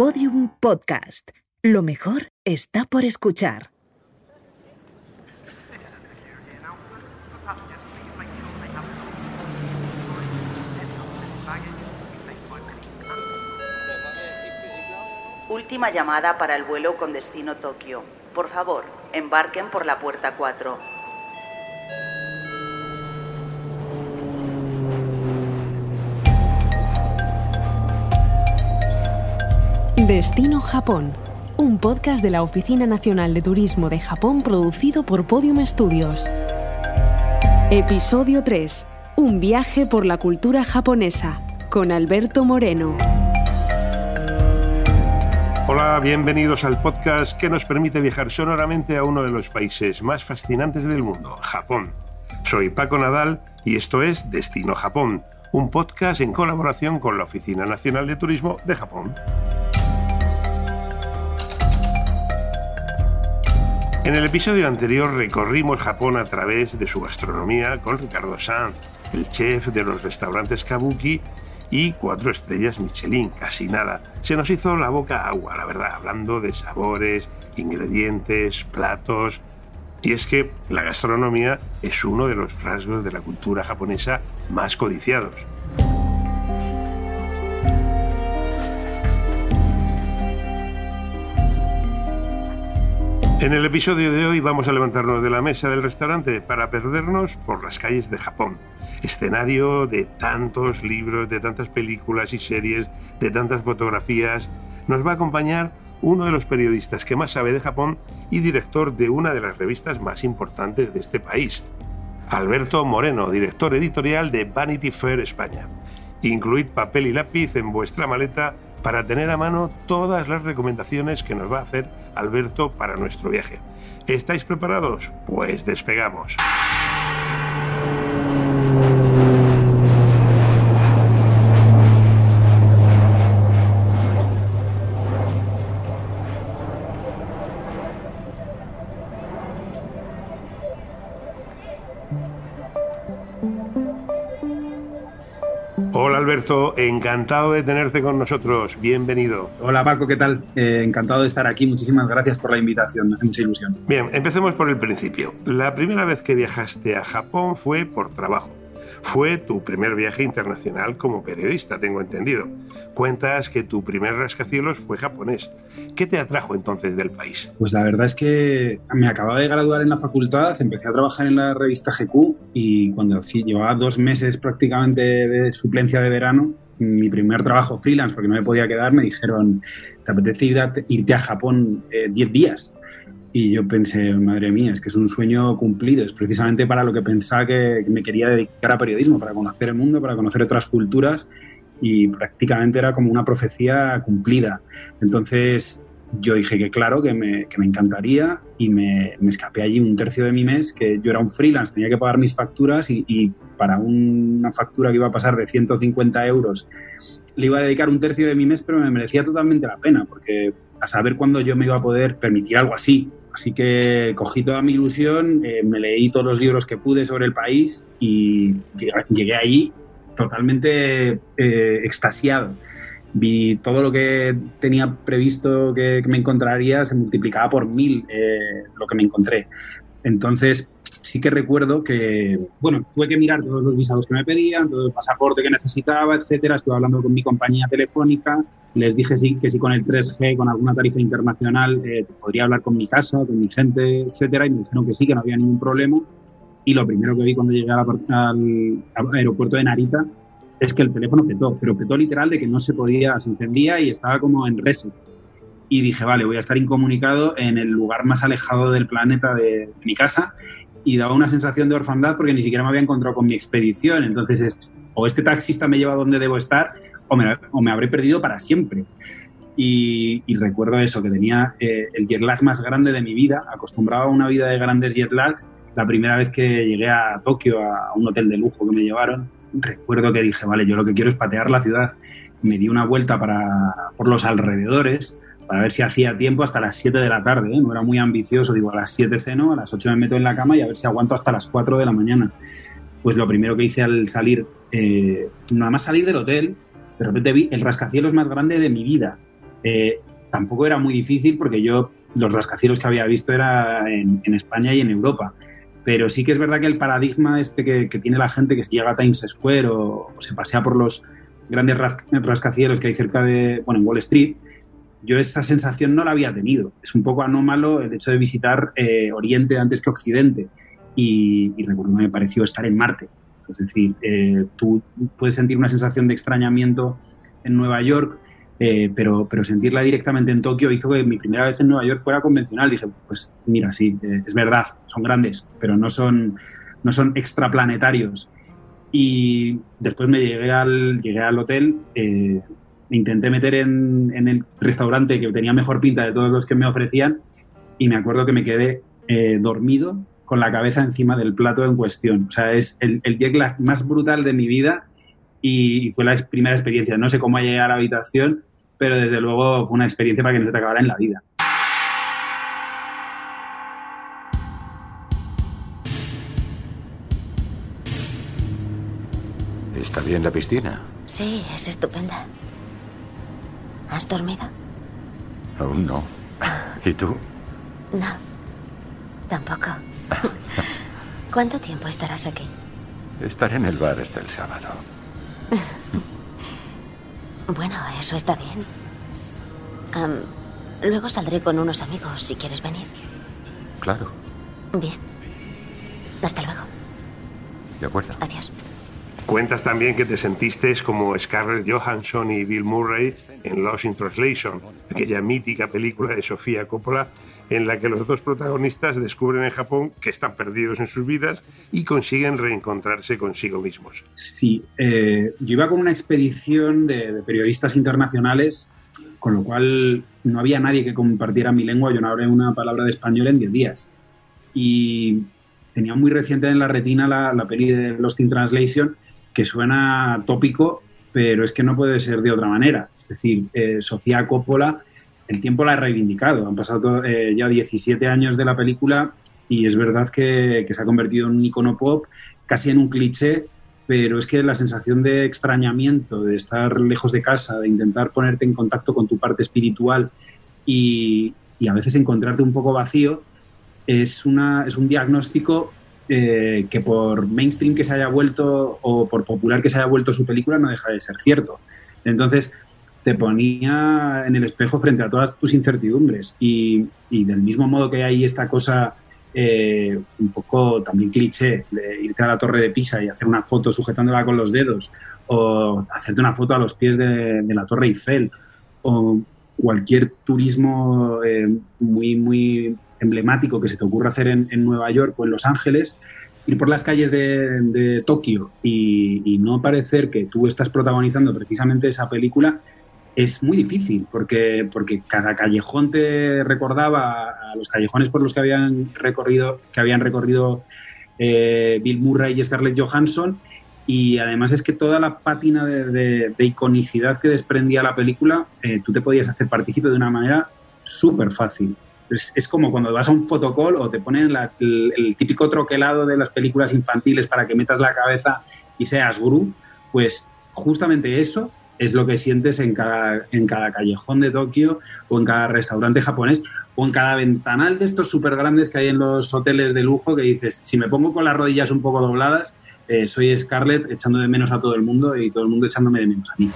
Podium Podcast. Lo mejor está por escuchar. Última llamada para el vuelo con destino Tokio. Por favor, embarquen por la puerta 4. Destino Japón, un podcast de la Oficina Nacional de Turismo de Japón producido por Podium Studios. Episodio 3. Un viaje por la cultura japonesa, con Alberto Moreno. Hola, bienvenidos al podcast que nos permite viajar sonoramente a uno de los países más fascinantes del mundo, Japón. Soy Paco Nadal y esto es Destino Japón, un podcast en colaboración con la Oficina Nacional de Turismo de Japón. En el episodio anterior recorrimos Japón a través de su gastronomía con Ricardo Sanz, el chef de los restaurantes Kabuki y cuatro estrellas Michelin, casi nada. Se nos hizo la boca agua, la verdad, hablando de sabores, ingredientes, platos. Y es que la gastronomía es uno de los rasgos de la cultura japonesa más codiciados. En el episodio de hoy vamos a levantarnos de la mesa del restaurante para perdernos por las calles de Japón, escenario de tantos libros, de tantas películas y series, de tantas fotografías. Nos va a acompañar uno de los periodistas que más sabe de Japón y director de una de las revistas más importantes de este país, Alberto Moreno, director editorial de Vanity Fair España. Incluid papel y lápiz en vuestra maleta para tener a mano todas las recomendaciones que nos va a hacer Alberto para nuestro viaje. ¿Estáis preparados? Pues despegamos. Alberto, encantado de tenerte con nosotros. Bienvenido. Hola Paco, ¿qué tal? Eh, encantado de estar aquí. Muchísimas gracias por la invitación. Me hace mucha ilusión. Bien, empecemos por el principio. La primera vez que viajaste a Japón fue por trabajo. Fue tu primer viaje internacional como periodista, tengo entendido. Cuentas que tu primer rascacielos fue japonés. ¿Qué te atrajo entonces del país? Pues la verdad es que me acababa de graduar en la facultad, empecé a trabajar en la revista GQ y cuando llevaba dos meses prácticamente de suplencia de verano, mi primer trabajo freelance, porque no me podía quedar, me dijeron, ¿te apetece irte a Japón 10 eh, días? Y yo pensé, madre mía, es que es un sueño cumplido, es precisamente para lo que pensaba que, me quería dedicar a periodismo, para conocer el mundo, para conocer otras culturas y prácticamente era como una profecía cumplida. Entonces yo dije que claro, que me, que me encantaría y me, me, escapé allí un tercio de mi mes, que yo era un freelance, tenía que pagar mis facturas y, para una factura que iba a pasar de 150 euros le iba a dedicar un tercio de mi mes, pero me merecía totalmente la pena, porque a saber cuándo yo me iba a poder permitir algo así. Así que cogí toda mi ilusión, eh, me leí todos los libros que pude sobre el país y llegué, ahí totalmente eh, extasiado. Vi todo lo que tenía previsto que, me encontraría, se multiplicaba por mil eh, lo que me encontré. Entonces, sí que recuerdo que, bueno, tuve que mirar todos los visados que me pedían, todo el pasaporte que necesitaba, etcétera. Estuve hablando con mi compañía telefónica, les dije sí, que sí con el 3G, con alguna tarifa internacional, eh, podría hablar con mi casa, con mi gente, etcétera, y me dijeron que sí, que no había ningún problema. Y lo primero que vi cuando llegué al, aeropuerto de Narita es que el teléfono petó, pero petó literal de que no se podía, se encendía y estaba como en reset. Y dije, vale, voy a estar incomunicado en el lugar más alejado del planeta de mi casa y daba una sensación de orfandad porque ni siquiera me había encontrado con mi expedición. Entonces, es, o este taxista me lleva donde debo estar o me, o me habré perdido para siempre. Y, recuerdo eso, que tenía eh, el jet lag más grande de mi vida, acostumbrado a una vida de grandes jet lags. La primera vez que llegué a Tokio, a un hotel de lujo que me llevaron, recuerdo que dije, vale, yo lo que quiero es patear la ciudad. Me di una vuelta para, por los alrededores para ver si hacía tiempo hasta las 7 de la tarde. ¿eh? No era muy ambicioso, digo, a las 7 ceno, a las 8 me meto en la cama y a ver si aguanto hasta las 4 de la mañana. Pues lo primero que hice al salir, eh, nada más salir del hotel, de repente vi el rascacielos más grande de mi vida. Eh, tampoco era muy difícil porque yo los rascacielos que había visto era en, España y en Europa. Pero sí que es verdad que el paradigma este que, tiene la gente que llega a Times Square o, se pasea por los grandes rascacielos que hay cerca de, bueno, en Wall Street, yo esa sensación no la había tenido. Es un poco anómalo el hecho de visitar eh, Oriente antes que Occidente. Y, y recuerdo me pareció estar en Marte. Es decir, eh, tú puedes sentir una sensación de extrañamiento en Nueva York, eh, pero, pero sentirla directamente en Tokio hizo que mi primera vez en Nueva York fuera convencional. Dije, pues mira, sí, es verdad, son grandes, pero no son, no son extraplanetarios. Y después me llegué al, llegué al hotel, me intenté meter en, el restaurante que tenía mejor pinta de todos los que me ofrecían y me acuerdo que me quedé eh, dormido con la cabeza encima del plato en cuestión. O sea, es el, el jet lag más brutal de mi vida y fue la primera experiencia. No sé cómo llegué a la habitación, pero desde luego fue una experiencia para que no se te acabara en la vida. ¿Está bien la piscina? Sí, es estupenda. ¿Has dormido? Aún no. ¿Y tú? No, tampoco. ¿Cuánto tiempo estarás aquí? Estaré en el bar hasta el sábado. bueno, eso está bien. luego saldré con unos amigos si quieres venir. Claro. Bien. Hasta luego. De acuerdo. Adiós. Cuentas también que te sentiste como Scarlett Johansson y Bill Murray en Lost in Translation, aquella mítica película de Sofía Coppola en la que los dos protagonistas descubren en Japón que están perdidos en sus vidas y consiguen reencontrarse consigo mismos. Sí, eh, yo iba con una expedición de, periodistas internacionales, con lo cual no había nadie que compartiera mi lengua, yo no hablé una palabra de español en 10 días. Y tenía muy reciente en la retina la, la peli de Lost in Translation suena tópico, pero es que no puede ser de otra manera. Es decir, eh, Sofía Coppola, el tiempo la ha reivindicado. Han pasado eh, ya 17 años de la película y es verdad que, se ha convertido en un icono pop, casi en un cliché, pero es que la sensación de extrañamiento, de estar lejos de casa, de intentar ponerte en contacto con tu parte espiritual y, y a veces encontrarte un poco vacío, es, una, es un diagnóstico eh, que por mainstream que se haya vuelto o por popular que se haya vuelto su película no deja de ser cierto. Entonces te ponía en el espejo frente a todas tus incertidumbres y, del mismo modo que hay esta cosa eh, un poco también cliché de irte a la torre de Pisa y hacer una foto sujetándola con los dedos o hacerte una foto a los pies de, la torre Eiffel o cualquier turismo eh, muy, muy emblemático que se te ocurra hacer en, Nueva York o en Los Ángeles, ir por las calles de, Tokio y, no parecer que tú estás protagonizando precisamente esa película es muy difícil porque, porque cada callejón te recordaba a los callejones por los que habían recorrido, que habían recorrido eh, Bill Murray y Scarlett Johansson y además es que toda la pátina de, iconicidad que desprendía la película, eh, tú te podías hacer partícipe de una manera súper fácil es, como cuando vas a un fotocall o te ponen el, típico troquelado de las películas infantiles para que metas la cabeza y seas Gru, pues justamente eso es lo que sientes en cada, en cada callejón de Tokio o en cada restaurante japonés o en cada ventanal de estos súper grandes que hay en los hoteles de lujo que dices, si me pongo con las rodillas un poco dobladas, eh, soy Scarlett echando de menos a todo el mundo y todo el mundo echándome de menos a mí.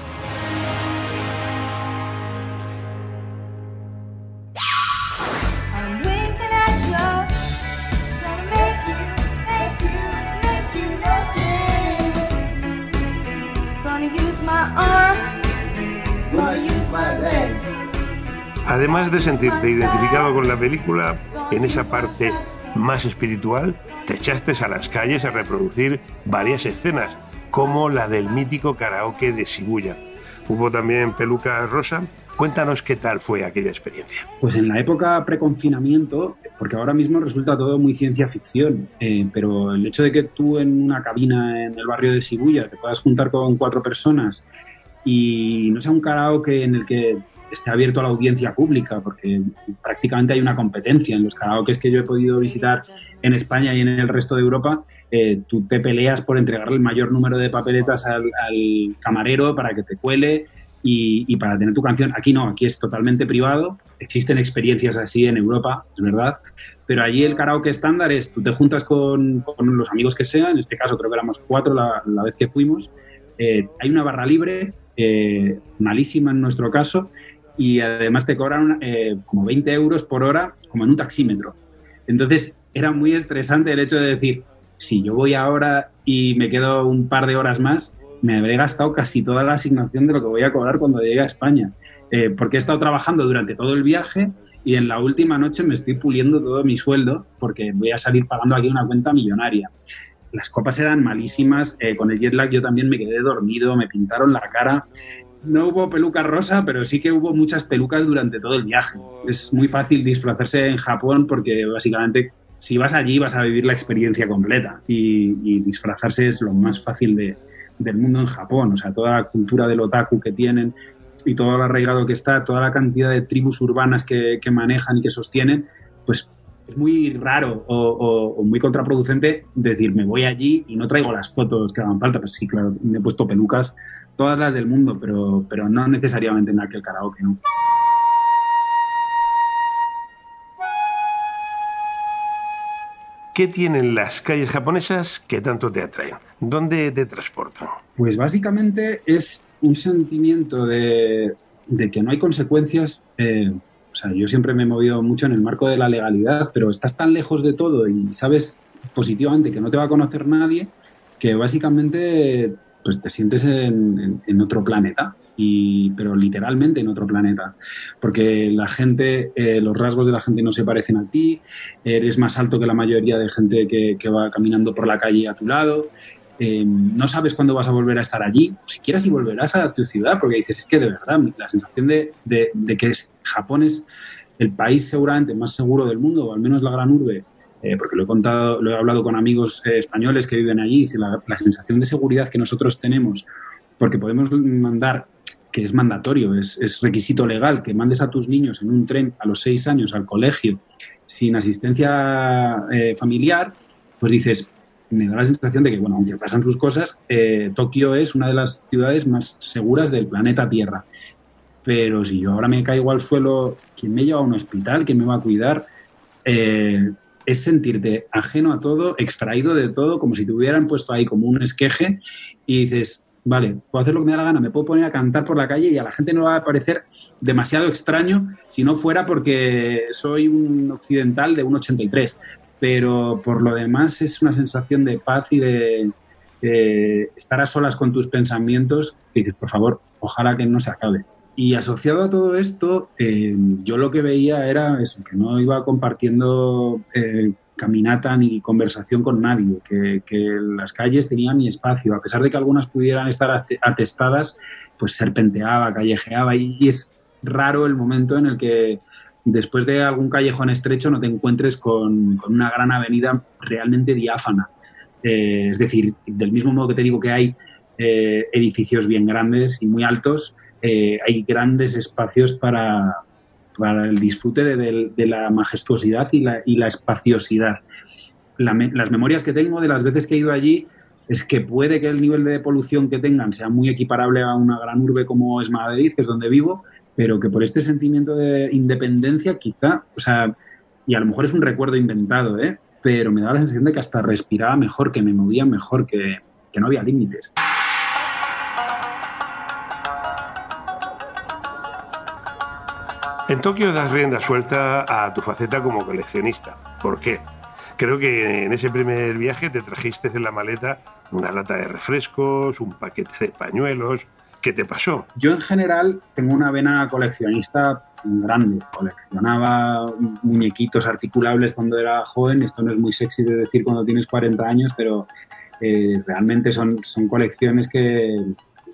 Además de sentirte identificado con la película, en esa parte más espiritual, te echaste a las calles a reproducir varias escenas, como la del mítico karaoke de Shibuya. Hubo también peluca rosa. Cuéntanos qué tal fue aquella experiencia. Pues en la época preconfinamiento, porque ahora mismo resulta todo muy ciencia ficción, eh, pero el hecho de que tú en una cabina en el barrio de Shibuya te puedas juntar con cuatro personas y no sea un karaoke en el que esté abierto a la audiencia pública, porque prácticamente hay una competencia. En los karaokes que yo he podido visitar en España y en el resto de Europa, eh, tú te peleas por entregarle el mayor número de papeletas al, camarero para que te cuele y, y, para tener tu canción. Aquí no, aquí es totalmente privado. Existen experiencias así en Europa, es verdad. Pero allí el karaoke estándar es, tú te juntas con, con los amigos que sean, en este caso creo que éramos cuatro la, la vez que fuimos. Eh, hay una barra libre, eh, malísima en nuestro caso, y además te cobran eh, como 20 euros por hora, como en un taxímetro. Entonces era muy estresante el hecho de decir, si yo voy ahora y me quedo un par de horas más, me habré gastado casi toda la asignación de lo que voy a cobrar cuando llegue a España. Eh, porque he estado trabajando durante todo el viaje y en la última noche me estoy puliendo todo mi sueldo porque voy a salir pagando aquí una cuenta millonaria. Las copas eran malísimas, eh, con el jet lag yo también me quedé dormido, me pintaron la cara. No hubo peluca rosa, pero sí que hubo muchas pelucas durante todo el viaje. Es muy fácil disfrazarse en Japón porque básicamente si vas allí vas a vivir la experiencia completa y, y disfrazarse es lo más fácil de, del mundo en Japón, o sea, toda la cultura del otaku que tienen y todo lo arraigado que está, toda la cantidad de tribus urbanas que, que manejan y que sostienen, pues es muy raro o, o, o, muy contraproducente decir, me voy allí y no traigo las fotos que hagan falta. Pues sí, claro, me he puesto pelucas, todas las del mundo, pero, pero no necesariamente en aquel karaoke, ¿no? ¿Qué tienen las calles japonesas que tanto te atraen? ¿Dónde te transportan? Pues básicamente es un sentimiento de, de que no hay consecuencias. Eh, o sea, yo siempre me he movido mucho en el marco de la legalidad, pero estás tan lejos de todo y sabes positivamente que no te va a conocer nadie, que básicamente pues te sientes en, otro planeta. Y, pero literalmente en otro planeta, porque la gente, eh, los rasgos de la gente no se parecen a ti, eres más alto que la mayoría de gente que, va caminando por la calle a tu lado, eh, no sabes cuándo vas a volver a estar allí, siquiera si volverás a tu ciudad, porque dices, es que de verdad, la sensación de que es, Japón es el país seguramente más seguro del mundo, o al menos la gran urbe, eh, porque lo he contado, lo he hablado con amigos eh, españoles que viven allí, la, la sensación de seguridad que nosotros tenemos, porque podemos mandar que es mandatorio, es, requisito legal, que mandes a tus niños en un tren a los seis años al colegio sin asistencia eh, familiar, pues dices, me da la sensación de que, bueno, aunque pasan sus cosas, eh, Tokio es una de las ciudades más seguras del planeta Tierra. Pero si yo ahora me caigo al suelo, ¿quién me lleva a un hospital? ¿Quién me va a cuidar? Eh, es sentirte ajeno a todo, extraído de todo, como si te hubieran puesto ahí como un esqueje y dices, vale, puedo hacer lo que me da la gana, me puedo poner a cantar por la calle y a la gente no va a parecer demasiado extraño si no fuera porque soy un occidental de un 83. Pero por lo demás es una sensación de paz y de, estar a solas con tus pensamientos y dices, por favor, ojalá que no se acabe. Y asociado a todo esto, eh, yo lo que veía era eso, que no iba compartiendo eh, caminata ni conversación con nadie, que, las calles tenían mi espacio, a pesar de que algunas pudieran estar atestadas, pues serpenteaba, callejeaba y, es raro el momento en el que después de algún callejón estrecho no te encuentres con, con una gran avenida realmente diáfana. Eh, es decir, del mismo modo que te digo que hay eh, edificios bien grandes y muy altos, eh, hay grandes espacios para, para el disfrute de, de, de la majestuosidad y la, y la espaciosidad. La, las memorias que tengo de las veces que he ido allí es que puede que el nivel de polución que tengan sea muy equiparable a una gran urbe como es Madrid, que es donde vivo, pero que por este sentimiento de independencia quizá, o sea, y a lo mejor es un recuerdo inventado, ¿eh? pero me da la sensación de que hasta respiraba mejor, que me movía mejor, que, que no había límites. En Tokio das rienda suelta a tu faceta como coleccionista. ¿Por qué? Creo que en ese primer viaje te trajiste en la maleta una lata de refrescos, un paquete de pañuelos. ¿Qué te pasó? Yo en general tengo una vena coleccionista grande. Coleccionaba muñequitos articulables cuando era joven. Esto no es muy sexy de decir cuando tienes 40 años, pero eh, realmente son, son colecciones que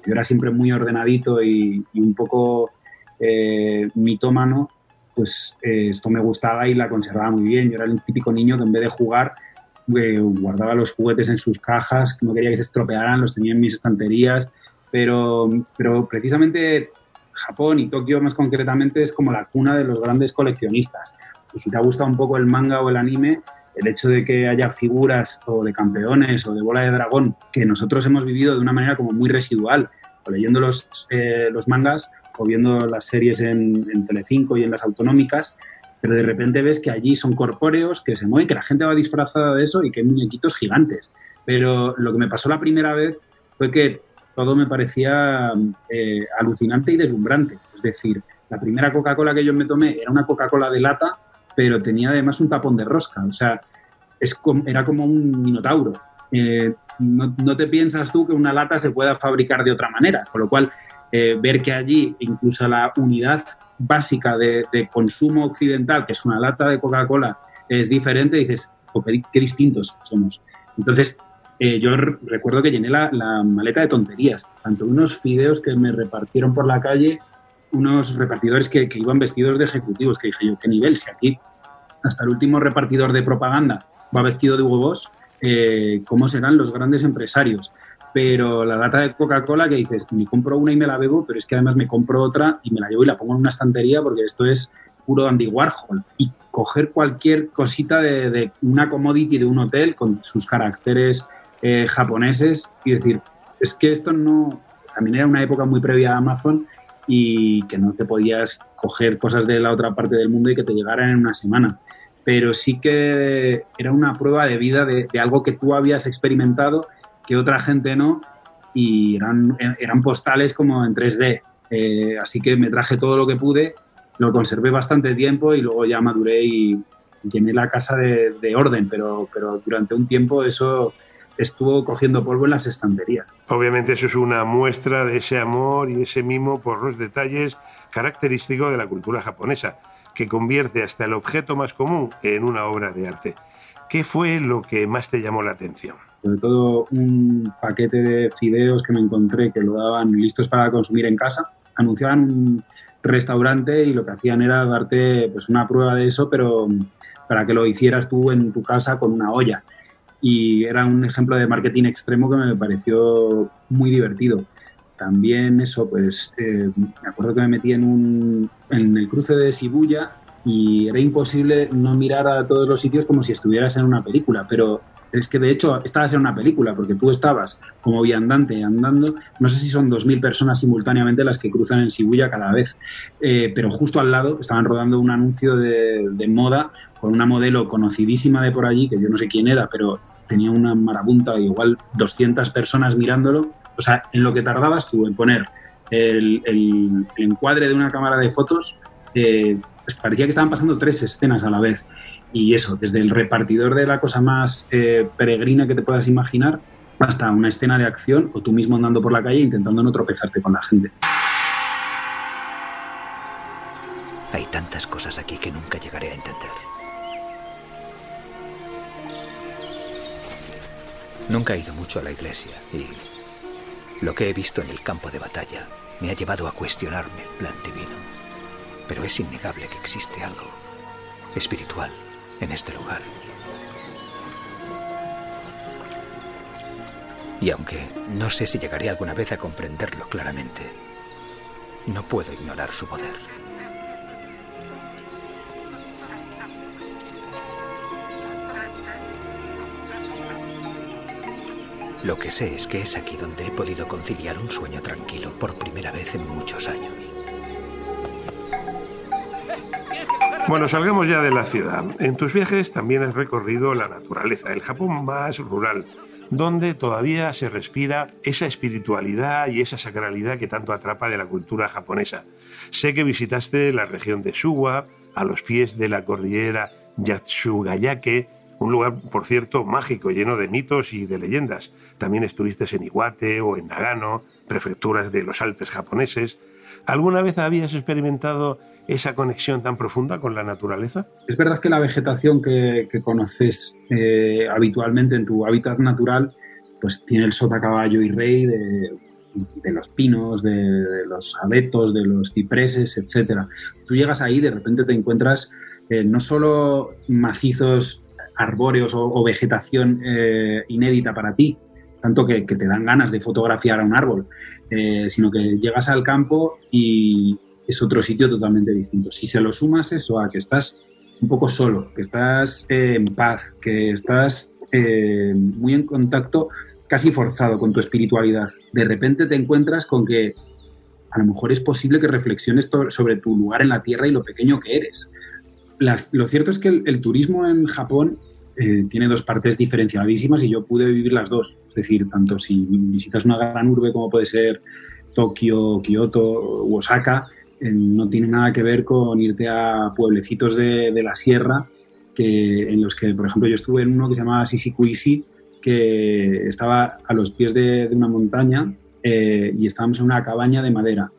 yo era siempre muy ordenadito y, y un poco eh, mitómano, pues eh, esto me gustaba y la conservaba muy bien. Yo era el típico niño que en vez de jugar eh, guardaba los juguetes en sus cajas, no quería que se estropearan, los tenía en mis estanterías, pero, pero precisamente Japón y Tokio más concretamente es como la cuna de los grandes coleccionistas. Y si te ha gustado un poco el manga o el anime, el hecho de que haya figuras o de campeones o de bola de dragón que nosotros hemos vivido de una manera como muy residual, o leyendo los, eh, los mangas o viendo las series en, en Telecinco y en las autonómicas, pero de repente ves que allí son corpóreos, que se mueven, que la gente va disfrazada de eso y que hay muñequitos gigantes. Pero lo que me pasó la primera vez fue que todo me parecía eh, alucinante y deslumbrante. Es decir, la primera Coca-Cola que yo me tomé era una Coca-Cola de lata, pero tenía además un tapón de rosca. O sea, es como, era como un minotauro. Eh, no, te piensas tú que una lata se pueda fabricar de otra manera, con lo cual eh, ver que allí incluso la unidad básica de, consumo occidental, que es una lata de Coca-Cola, es diferente, dices, oh, qué, qué, distintos somos. Entonces, eh, yo recuerdo que llené la, la, maleta de tonterías, tanto unos fideos que me repartieron por la calle, unos repartidores que, que iban vestidos de ejecutivos, que dije yo, qué nivel, si aquí hasta el último repartidor de propaganda va vestido de huevos, eh, ¿cómo serán los grandes empresarios? pero la lata de Coca-Cola que dices, me compro una y me la bebo, pero es que además me compro otra y me la llevo y la pongo en una estantería porque esto es puro Andy Warhol. Y coger cualquier cosita de, una commodity de un hotel con sus caracteres eh, japoneses y decir, es que esto no... También era una época muy previa a Amazon y que no te podías coger cosas de la otra parte del mundo y que te llegaran en una semana. Pero sí que era una prueba de vida de, algo que tú habías experimentado que otra gente no, y eran, postales como en 3D. Eh, así que me traje todo lo que pude, lo conservé bastante tiempo y luego ya maduré y llené la casa de, de orden, pero, pero durante un tiempo eso estuvo cogiendo polvo en las estanterías. Obviamente eso es una muestra de ese amor y ese mimo por los detalles característico de la cultura japonesa, que convierte hasta el objeto más común en una obra de arte. ¿Qué fue lo que más te llamó la atención? sobre todo un paquete de fideos que me encontré que lo daban listos para consumir en casa. Anunciaban un restaurante y lo que hacían era darte pues, una prueba de eso, pero para que lo hicieras tú en tu casa con una olla. Y era un ejemplo de marketing extremo que me pareció muy divertido. También eso, pues eh, me acuerdo que me metí en, un, en el cruce de Shibuya y era imposible no mirar a todos los sitios como si estuvieras en una película, pero es que de hecho estabas en una película, porque tú estabas como viandante andando, no sé si son 2.000 personas simultáneamente las que cruzan en Shibuya cada vez, eh, pero justo al lado estaban rodando un anuncio de, de, moda con una modelo conocidísima de por allí, que yo no sé quién era, pero tenía una marabunta, igual 200 personas mirándolo, o sea, en lo que tardabas tú en poner el, encuadre de una cámara de fotos, eh, pues parecía que estaban pasando tres escenas a la vez. Y eso, desde el repartidor de la cosa más eh, peregrina que te puedas imaginar hasta una escena de acción o tú mismo andando por la calle intentando no tropezarte con la gente. Hay tantas cosas aquí que nunca llegaré a entender. Nunca he ido mucho a la iglesia y lo que he visto en el campo de batalla me ha llevado a cuestionarme el plan divino. Pero es innegable que existe algo espiritual en este lugar. Y aunque no sé si llegaré alguna vez a comprenderlo claramente, no puedo ignorar su poder. Lo que sé es que es aquí donde he podido conciliar un sueño tranquilo por primera vez en muchos años. Bueno, salgamos ya de la ciudad. En tus viajes también has recorrido la naturaleza, el Japón más rural, donde todavía se respira esa espiritualidad y esa sacralidad que tanto atrapa de la cultura japonesa. Sé que visitaste la región de Suwa, a los pies de la cordillera Yatsugayake, un lugar, por cierto, mágico, lleno de mitos y de leyendas. También estuviste en Iwate o en Nagano, prefecturas de los Alpes japoneses. ¿Alguna vez habías experimentado esa conexión tan profunda con la naturaleza? Es verdad que la vegetación que, conoces eh, habitualmente en tu hábitat natural, pues tiene el sota caballo y rey de, los pinos, de, de, los abetos, de los cipreses, etc. Tú llegas ahí y de repente te encuentras eh, no solo macizos arbóreos o, vegetación eh, inédita para ti, tanto que, te dan ganas de fotografiar a un árbol, eh, sino que llegas al campo y, es otro sitio totalmente distinto. Si se lo sumas eso a que estás un poco solo, que estás eh, en paz, que estás muy en contacto casi forzado con tu espiritualidad. De repente te encuentras con que a lo mejor es posible que reflexiones sobre tu lugar en la Tierra y lo pequeño que eres. lo cierto es que el, turismo en Japón eh, tiene dos partes diferenciadísimas y yo pude vivir las dos. Es decir, tanto si visitas una gran urbe como puede ser Tokio, Kioto u Osaka, eh, no tiene nada que ver con irte a pueblecitos de, la sierra que, en los que, por ejemplo, yo estuve en uno que se llamaba Sisikuishi, que estaba a los pies de, una montaña eh, y estábamos en una cabaña de madera.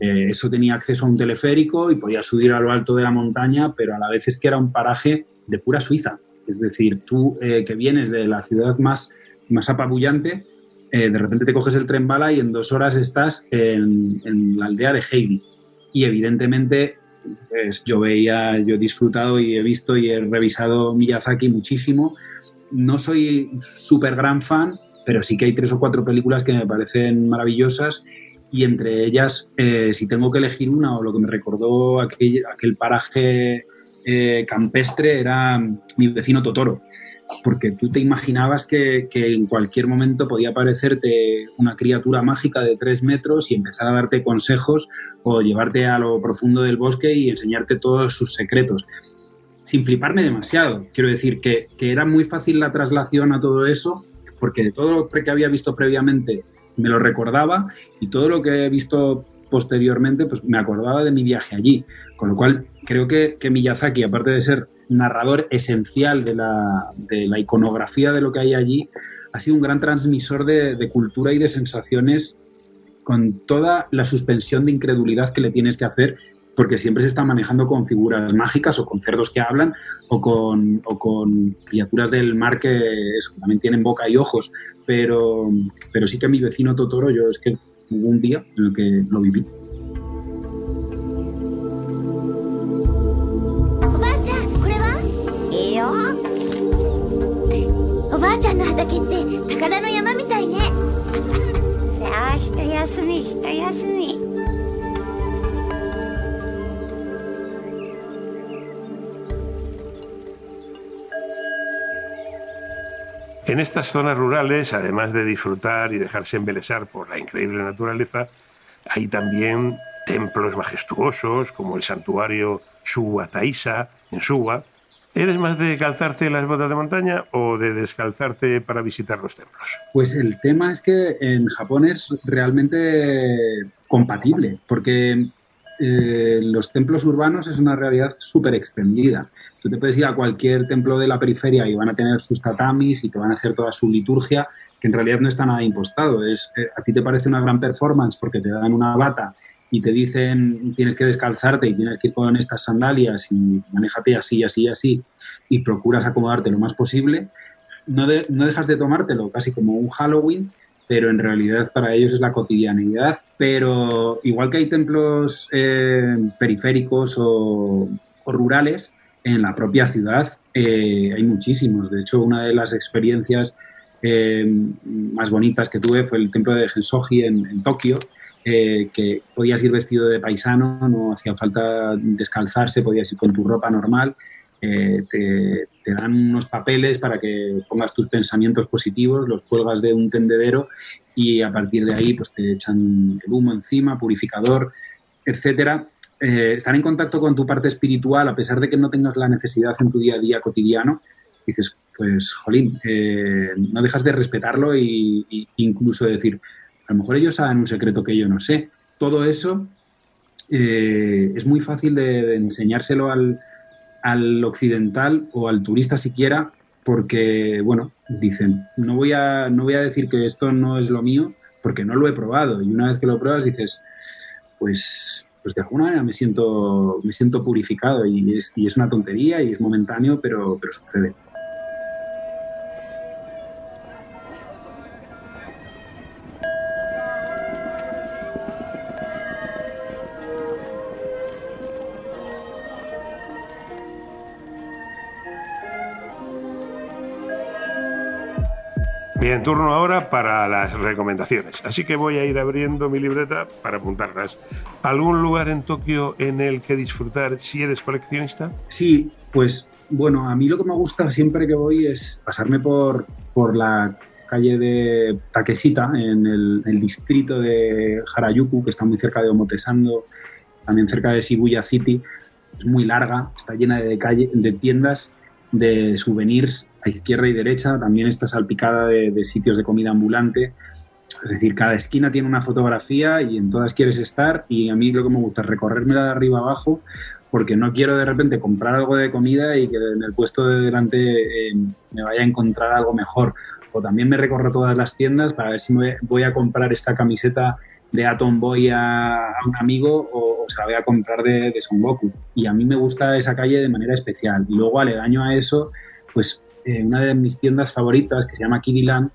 Eh, eso tenía acceso a un teleférico y podía subir a lo alto de la montaña, pero a la vez es que era un paraje de pura Suiza. Es decir, tú que vienes de la ciudad más, más apabullante, de repente te coges el tren bala y en dos horas estás en, en la aldea de Heidi y evidentemente pues yo veía, yo he disfrutado y he visto y he revisado Miyazaki muchísimo. No soy súper gran fan, pero sí que hay tres o cuatro películas que me parecen maravillosas y entre ellas, eh, si tengo que elegir una o lo que me recordó aquel, aquel paraje eh, campestre era mi vecino Totoro porque tú te imaginabas que, en cualquier momento podía aparecerte una criatura mágica de tres metros y empezar a darte consejos o llevarte a lo profundo del bosque y enseñarte todos sus secretos. Sin fliparme demasiado. Quiero decir que, era muy fácil la traslación a todo eso, porque de todo lo que había visto previamente me lo recordaba y todo lo que he visto posteriormente, pues me acordaba de mi viaje allí. Con lo cual, creo que, que Miyazaki, aparte de ser narrador esencial de la, iconografía de lo que hay allí, ha sido un gran transmisor de, cultura y de sensaciones con toda la suspensión de incredulidad que le tienes que hacer porque siempre se está manejando con figuras mágicas o con cerdos que hablan o con, con criaturas del mar que también tienen boca y ojos. Pero, pero sí que mi vecino Totoro, yo es que hubo un día おばあちゃんの畑って宝の山みたいね。さあ、一休み、一休み。En estas zonas rurales, además de disfrutar y dejarse embelesar por la increíble naturaleza, hay también templos majestuosos como el santuario Suwa Taisa en Suwa, ¿Eres más de calzarte las botas de montaña o de descalzarte para visitar los templos? Pues el tema es que en Japón es realmente compatible, porque eh, los templos urbanos es una realidad súper extendida. Tú te puedes ir a cualquier templo de la periferia y van a tener sus tatamis y te van a hacer toda su liturgia, que en realidad no está nada impostado. Es, eh, a ti te parece una gran performance porque te dan una bata y te dicen tienes que descalzarte y tienes que ir con estas sandalias y manéjate así, así, así y procuras acomodarte lo más posible, no, no dejas de tomártelo casi como un Halloween, pero en realidad para ellos es la cotidianidad. Pero igual que hay templos eh, periféricos o, rurales, en la propia ciudad eh, hay muchísimos. De hecho, una de las experiencias eh, más bonitas que tuve fue el templo de Gensoji en, en Tokio, que podías ir vestido de paisano, no hacía falta descalzarse, podías ir con tu ropa normal. Te, dan unos papeles para que pongas tus pensamientos positivos, los cuelgas de un tendedero y a partir de ahí pues te echan el humo encima, purificador, etcétera. Eh, estar en contacto con tu parte espiritual, a pesar de que no tengas la necesidad en tu día a día cotidiano, dices, pues, jolín, eh, no dejas de respetarlo e incluso decir, a lo mejor ellos saben un secreto que yo no sé. Todo eso eh, es muy fácil de, enseñárselo al, occidental o al turista siquiera, porque, bueno, dicen, no voy, a, no voy a decir que esto no es lo mío, porque no lo he probado. Y una vez que lo pruebas dices, pues, pues de alguna manera me siento, me siento purificado y es, y es una tontería y es momentáneo, pero, pero sucede. Bien, turno ahora para las recomendaciones. Así que voy a ir abriendo mi libreta para apuntarlas. ¿Algún lugar en Tokio en el que disfrutar si eres coleccionista? Sí, pues bueno, a mí lo que me gusta siempre que voy es pasarme por, por la calle de Takeshita, en el, el distrito de Harajuku, que está muy cerca de Omotesando, también cerca de Shibuya City. Es muy larga, está llena de, calle, de tiendas de souvenirs izquierda y derecha, también está salpicada de, sitios de comida ambulante. Es decir, cada esquina tiene una fotografía y en todas quieres estar y a mí lo que me gusta es recorrérmela de arriba abajo porque no quiero de repente comprar algo de comida y que en el puesto de delante eh, me vaya a encontrar algo mejor. O también me recorro todas las tiendas para ver si me voy a comprar esta camiseta de Atom Boy a, un amigo o, o, se la voy a comprar de, de Son Goku. Y a mí me gusta esa calle de manera especial. Y luego, aledaño a eso, pues eh, una de mis tiendas favoritas, que se llama Kiriland,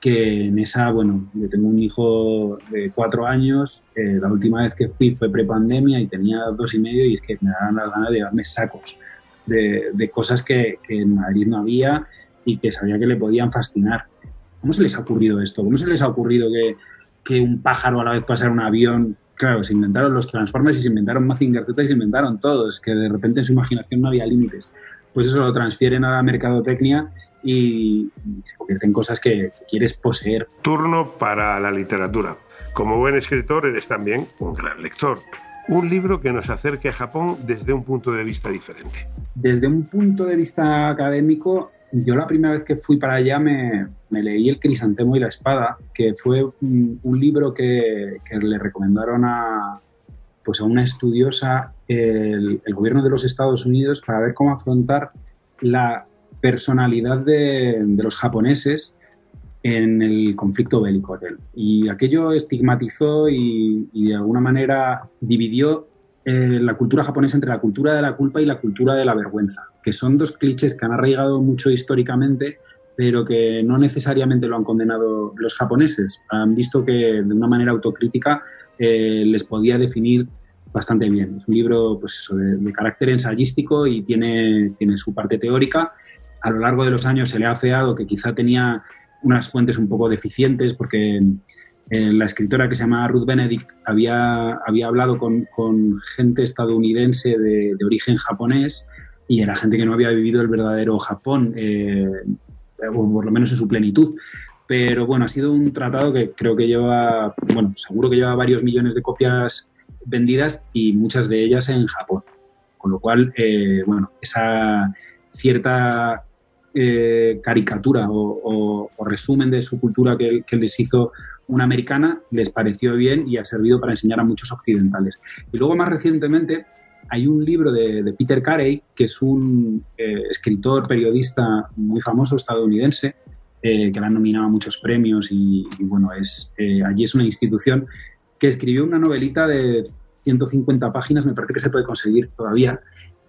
que en esa, bueno, yo tengo un hijo de cuatro años, eh, la última vez que fui fue prepandemia y tenía dos y medio y es que me daban las ganas de llevarme sacos de, de cosas que, que, en Madrid no había y que sabía que le podían fascinar. ¿Cómo se les ha ocurrido esto? ¿Cómo se les ha ocurrido que, que un pájaro a la vez pasara un avión? Claro, se inventaron los Transformers y se inventaron Mazinger Z y se inventaron todos, que de repente en su imaginación no había límites. Pues eso lo transfieren a la mercadotecnia y, se convierte en cosas que, que quieres poseer. Turno para la literatura. Como buen escritor eres también un gran lector. Un libro que nos acerque a Japón desde un punto de vista diferente. Desde un punto de vista académico, yo la primera vez que fui para allá me, me leí El Crisantemo y la Espada, que fue un, un libro que, que, le recomendaron a, pues a una estudiosa el, el, gobierno de los Estados Unidos para ver cómo afrontar la personalidad de, de los japoneses en el conflicto bélico aquel. Y aquello estigmatizó y, y de alguna manera dividió eh, la cultura japonesa entre la cultura de la culpa y la cultura de la vergüenza, que son dos clichés que han arraigado mucho históricamente, pero que no necesariamente lo han condenado los japoneses. Han visto que de una manera autocrítica eh, les podía definir bastante bien. Es un libro pues eso, de, de carácter ensayístico y tiene, tiene su parte teórica. A lo largo de los años se le ha afeado que quizá tenía unas fuentes un poco deficientes porque eh, la escritora que se llama Ruth Benedict había, había hablado con, con gente estadounidense de, de, origen japonés y era gente que no había vivido el verdadero Japón, eh, o por lo menos en su plenitud. Pero bueno, ha sido un tratado que creo que lleva, bueno, seguro que lleva varios millones de copias vendidas y muchas de ellas en Japón. Con lo cual, eh, bueno, esa cierta eh, caricatura o, resumen de su cultura que, les hizo una americana les pareció bien y ha servido para enseñar a muchos occidentales. Y luego más recientemente hay un libro de, Peter Carey, que es un eh, escritor, periodista muy famoso estadounidense, que le han nominado a muchos premios y, bueno, es, allí es una institución que escribió una novelita de 150 páginas, me parece que se puede conseguir todavía,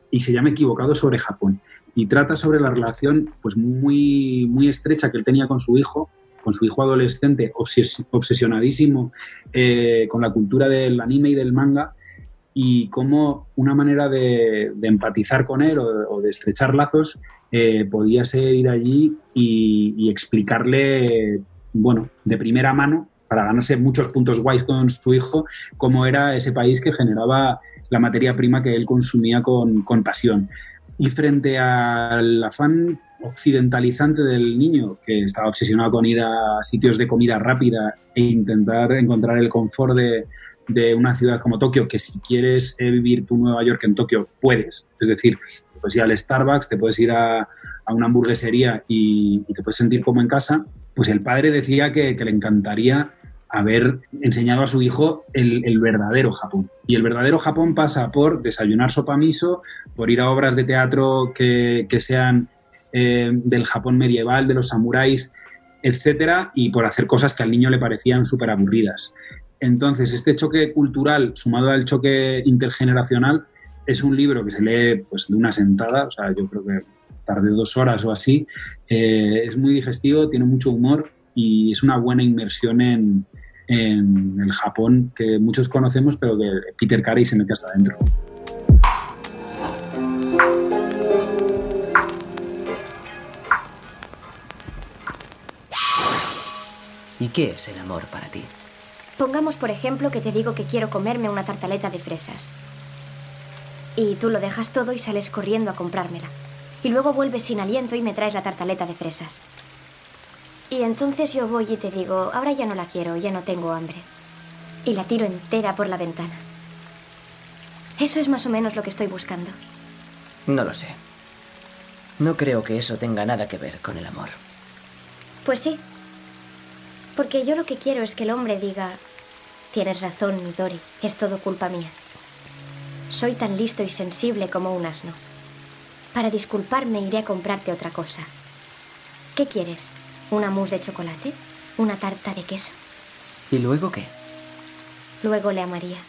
y se llama Equivocado sobre Japón. Y trata sobre la relación pues muy, muy estrecha que él tenía con su hijo, con su hijo adolescente, obses obsesionadísimo eh, con la cultura del anime y del manga, y cómo una manera de, empatizar con él o, de estrechar lazos eh, podía ser ir allí y, explicarle, bueno, de primera mano, para ganarse muchos puntos guays con su hijo, cómo era ese país que generaba la materia prima que él consumía con, con pasión. Y frente al afán occidentalizante del niño, que estaba obsesionado con ir a sitios de comida rápida e intentar encontrar el confort de, de una ciudad como Tokio, que si quieres vivir tu Nueva York en Tokio, puedes. Es decir, te puedes ir al Starbucks, te puedes ir a, a una hamburguesería y, te puedes sentir como en casa. Pues el padre decía que, le encantaría haber enseñado a su hijo el, verdadero Japón. Y el verdadero Japón pasa por desayunar sopa miso, por ir a obras de teatro que, que sean eh, del Japón medieval, de los samuráis, etcétera, y por hacer cosas que al niño le parecían súper aburridas. Entonces, este choque cultural, sumado al choque intergeneracional, es un libro que se lee pues, de una sentada, o sea, yo creo que tarde dos horas o así. Eh, es muy digestivo, tiene mucho humor y es una buena inmersión en, en el Japón que muchos conocemos, pero que Peter Carey se mete hasta adentro. ¿Y qué es el amor para ti? Pongamos, por ejemplo, que te digo que quiero comerme una tartaleta de fresas. Y tú lo dejas todo y sales corriendo a comprármela. Y luego vuelves sin aliento y me traes la tartaleta de fresas. Y entonces yo voy y te digo, ahora ya no la quiero, ya no tengo hambre. Y la tiro entera por la ventana. Eso es más o menos lo que estoy buscando. No lo sé. No creo que eso tenga nada que ver con el amor. Pues sí. Porque yo lo que quiero es que el hombre diga, tienes razón, Midori, es todo culpa mía. Soy tan listo y sensible como un asno. Para disculparme iré a comprarte otra cosa. ¿Qué quieres? ¿Una mousse de chocolate? ¿Una tarta de queso? ¿Y luego qué? Luego le amaría.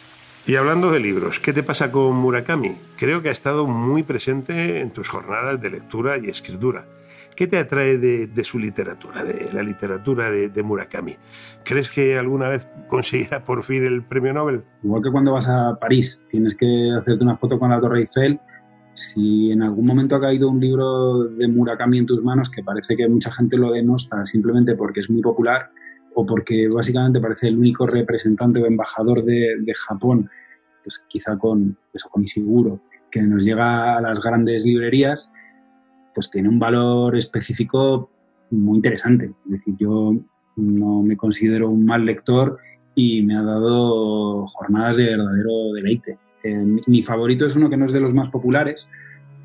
Y hablando de libros, ¿qué te pasa con Murakami? Creo que ha estado muy presente en tus jornadas de lectura y escritura. ¿Qué te atrae de, su literatura, de la literatura de, de, Murakami? ¿Crees que alguna vez conseguirá por fin el premio Nobel? Igual que cuando vas a París, tienes que hacerte una foto con la Torre Eiffel. Si en algún momento ha caído un libro de Murakami en tus manos, que parece que mucha gente lo denosta simplemente porque es muy popular, o porque básicamente parece el único representante o embajador de, Japón, pues quizá con, eso, con Ishiguro, que nos llega a las grandes librerías, pues tiene un valor específico muy interesante. Es decir, yo no me considero un mal lector y me ha dado jornadas de verdadero deleite. Eh, mi favorito es uno que no es de los más populares,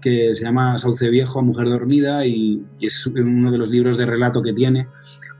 que se llama Sauce Viejo, Mujer Dormida, y, es uno de los libros de relato que tiene.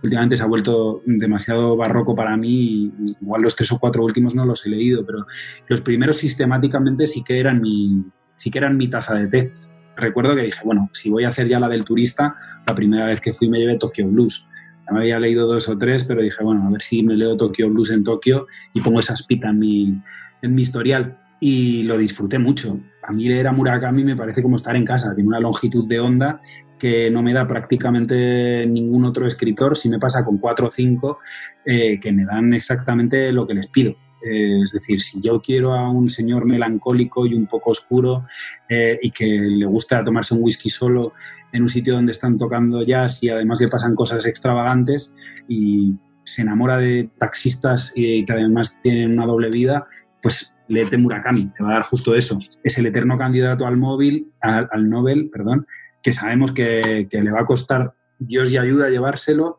Últimamente se ha vuelto demasiado barroco para mí, y igual los tres o cuatro últimos no los he leído, pero los primeros sistemáticamente sí que eran mi, sí que eran mi taza de té. Recuerdo que dije, bueno, si voy a hacer ya la del turista, la primera vez que fui me llevé Tokyo Blues. Ya me había leído dos o tres, pero dije, bueno, a ver si me leo Tokyo Blues en Tokio y pongo esa espita en mi, en mi historial y lo disfruté mucho. A mí leer a Murakami me parece como estar en casa, tiene una longitud de onda que no me da prácticamente ningún otro escritor, si me pasa con cuatro o cinco, eh, que me dan exactamente lo que les pido. Eh, es decir, si yo quiero a un señor melancólico y un poco oscuro eh, y que le gusta tomarse un whisky solo en un sitio donde están tocando jazz y además le pasan cosas extravagantes y se enamora de taxistas y que además tienen una doble vida, pues léete Murakami, te va a dar justo eso. Es el eterno candidato al móvil, al, Nobel, perdón, que sabemos que, le va a costar Dios y ayuda llevárselo,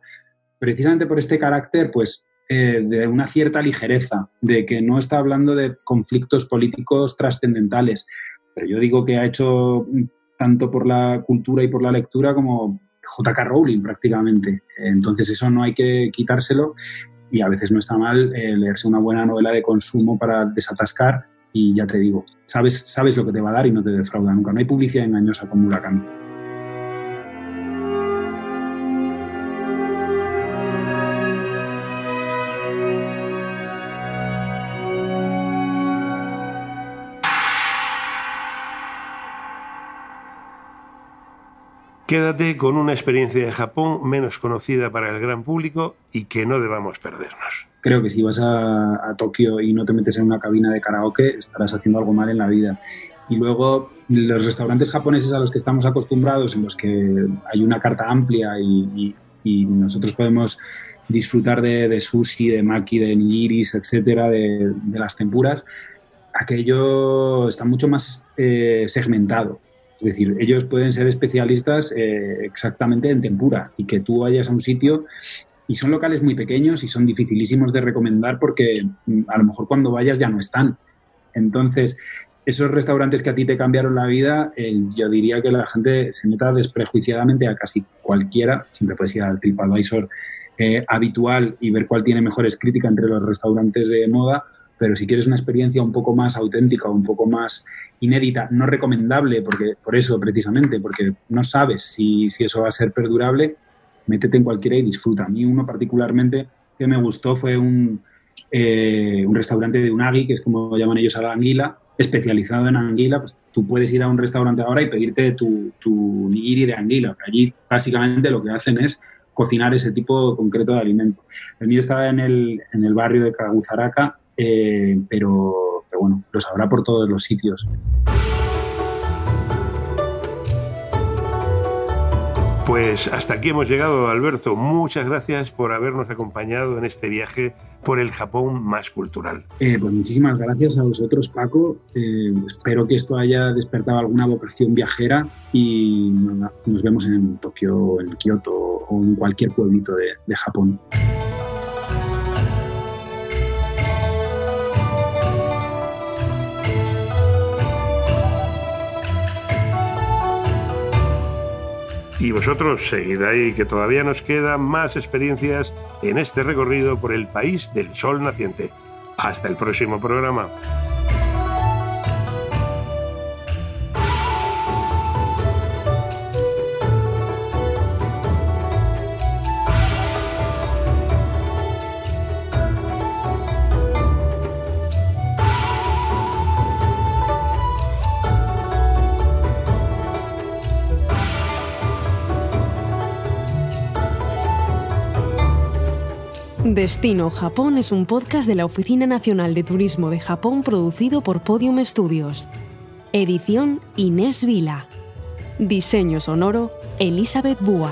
precisamente por este carácter, pues, eh, de una cierta ligereza, de que no está hablando de conflictos políticos trascendentales. Pero yo digo que ha hecho tanto por la cultura y por la lectura como JK Rowling prácticamente. Entonces eso no hay que quitárselo y a veces no está mal eh, leerse una buena novela de consumo para desatascar y ya te digo, sabes, sabes lo que te va a dar y no te defrauda nunca. No hay publicidad engañosa como Murakami. Quédate con una experiencia de Japón menos conocida para el gran público y que no debamos perdernos. Creo que si vas a, Tokio y no te metes en una cabina de karaoke, estarás haciendo algo mal en la vida. Y luego los restaurantes japoneses a los que estamos acostumbrados, en los que hay una carta amplia y, nosotros podemos disfrutar de, sushi, de maki, de nigiris, etcétera, de, las tempuras, aquello está mucho más eh, segmentado. Es decir, ellos pueden ser especialistas eh, exactamente en tempura y que tú vayas a un sitio y son locales muy pequeños y son dificilísimos de recomendar porque mm, a lo mejor cuando vayas ya no están. Entonces, esos restaurantes que a ti te cambiaron la vida, yo diría que la gente se meta desprejuiciadamente a casi cualquiera, siempre puedes ir al TripAdvisor eh, habitual y ver cuál tiene mejores críticas entre los restaurantes de moda, pero si quieres una experiencia un poco más auténtica, un poco más inédita, no recomendable, porque por eso precisamente, porque no sabes si, si eso va a ser perdurable, métete en cualquiera y disfruta. A mí uno particularmente que me gustó fue un, eh, un restaurante de unagi, que es como llaman ellos a la anguila, especializado en anguila, pues tú puedes ir a un restaurante ahora y pedirte tu, tu nigiri de anguila. Allí básicamente lo que hacen es cocinar ese tipo concreto de alimento. El mío estaba en el, en el barrio de Kaguzaraka eh, pero, pero bueno, los habrá por todos los sitios. Pues hasta aquí hemos llegado, Alberto. Muchas gracias por habernos acompañado en este viaje por el Japón más cultural. Eh, pues muchísimas gracias a vosotros, Paco. Eh, espero que esto haya despertado alguna vocación viajera y nos vemos en Tokio, en Kioto o en cualquier pueblito de, de Japón. Y vosotros seguid ahí, que todavía nos quedan más experiencias en este recorrido por el país del sol naciente. Hasta el próximo programa. Destino Japón es un podcast de la Oficina Nacional de Turismo de Japón producido por Podium Studios. Edición Inés Vila. Diseño sonoro Elizabeth Búa.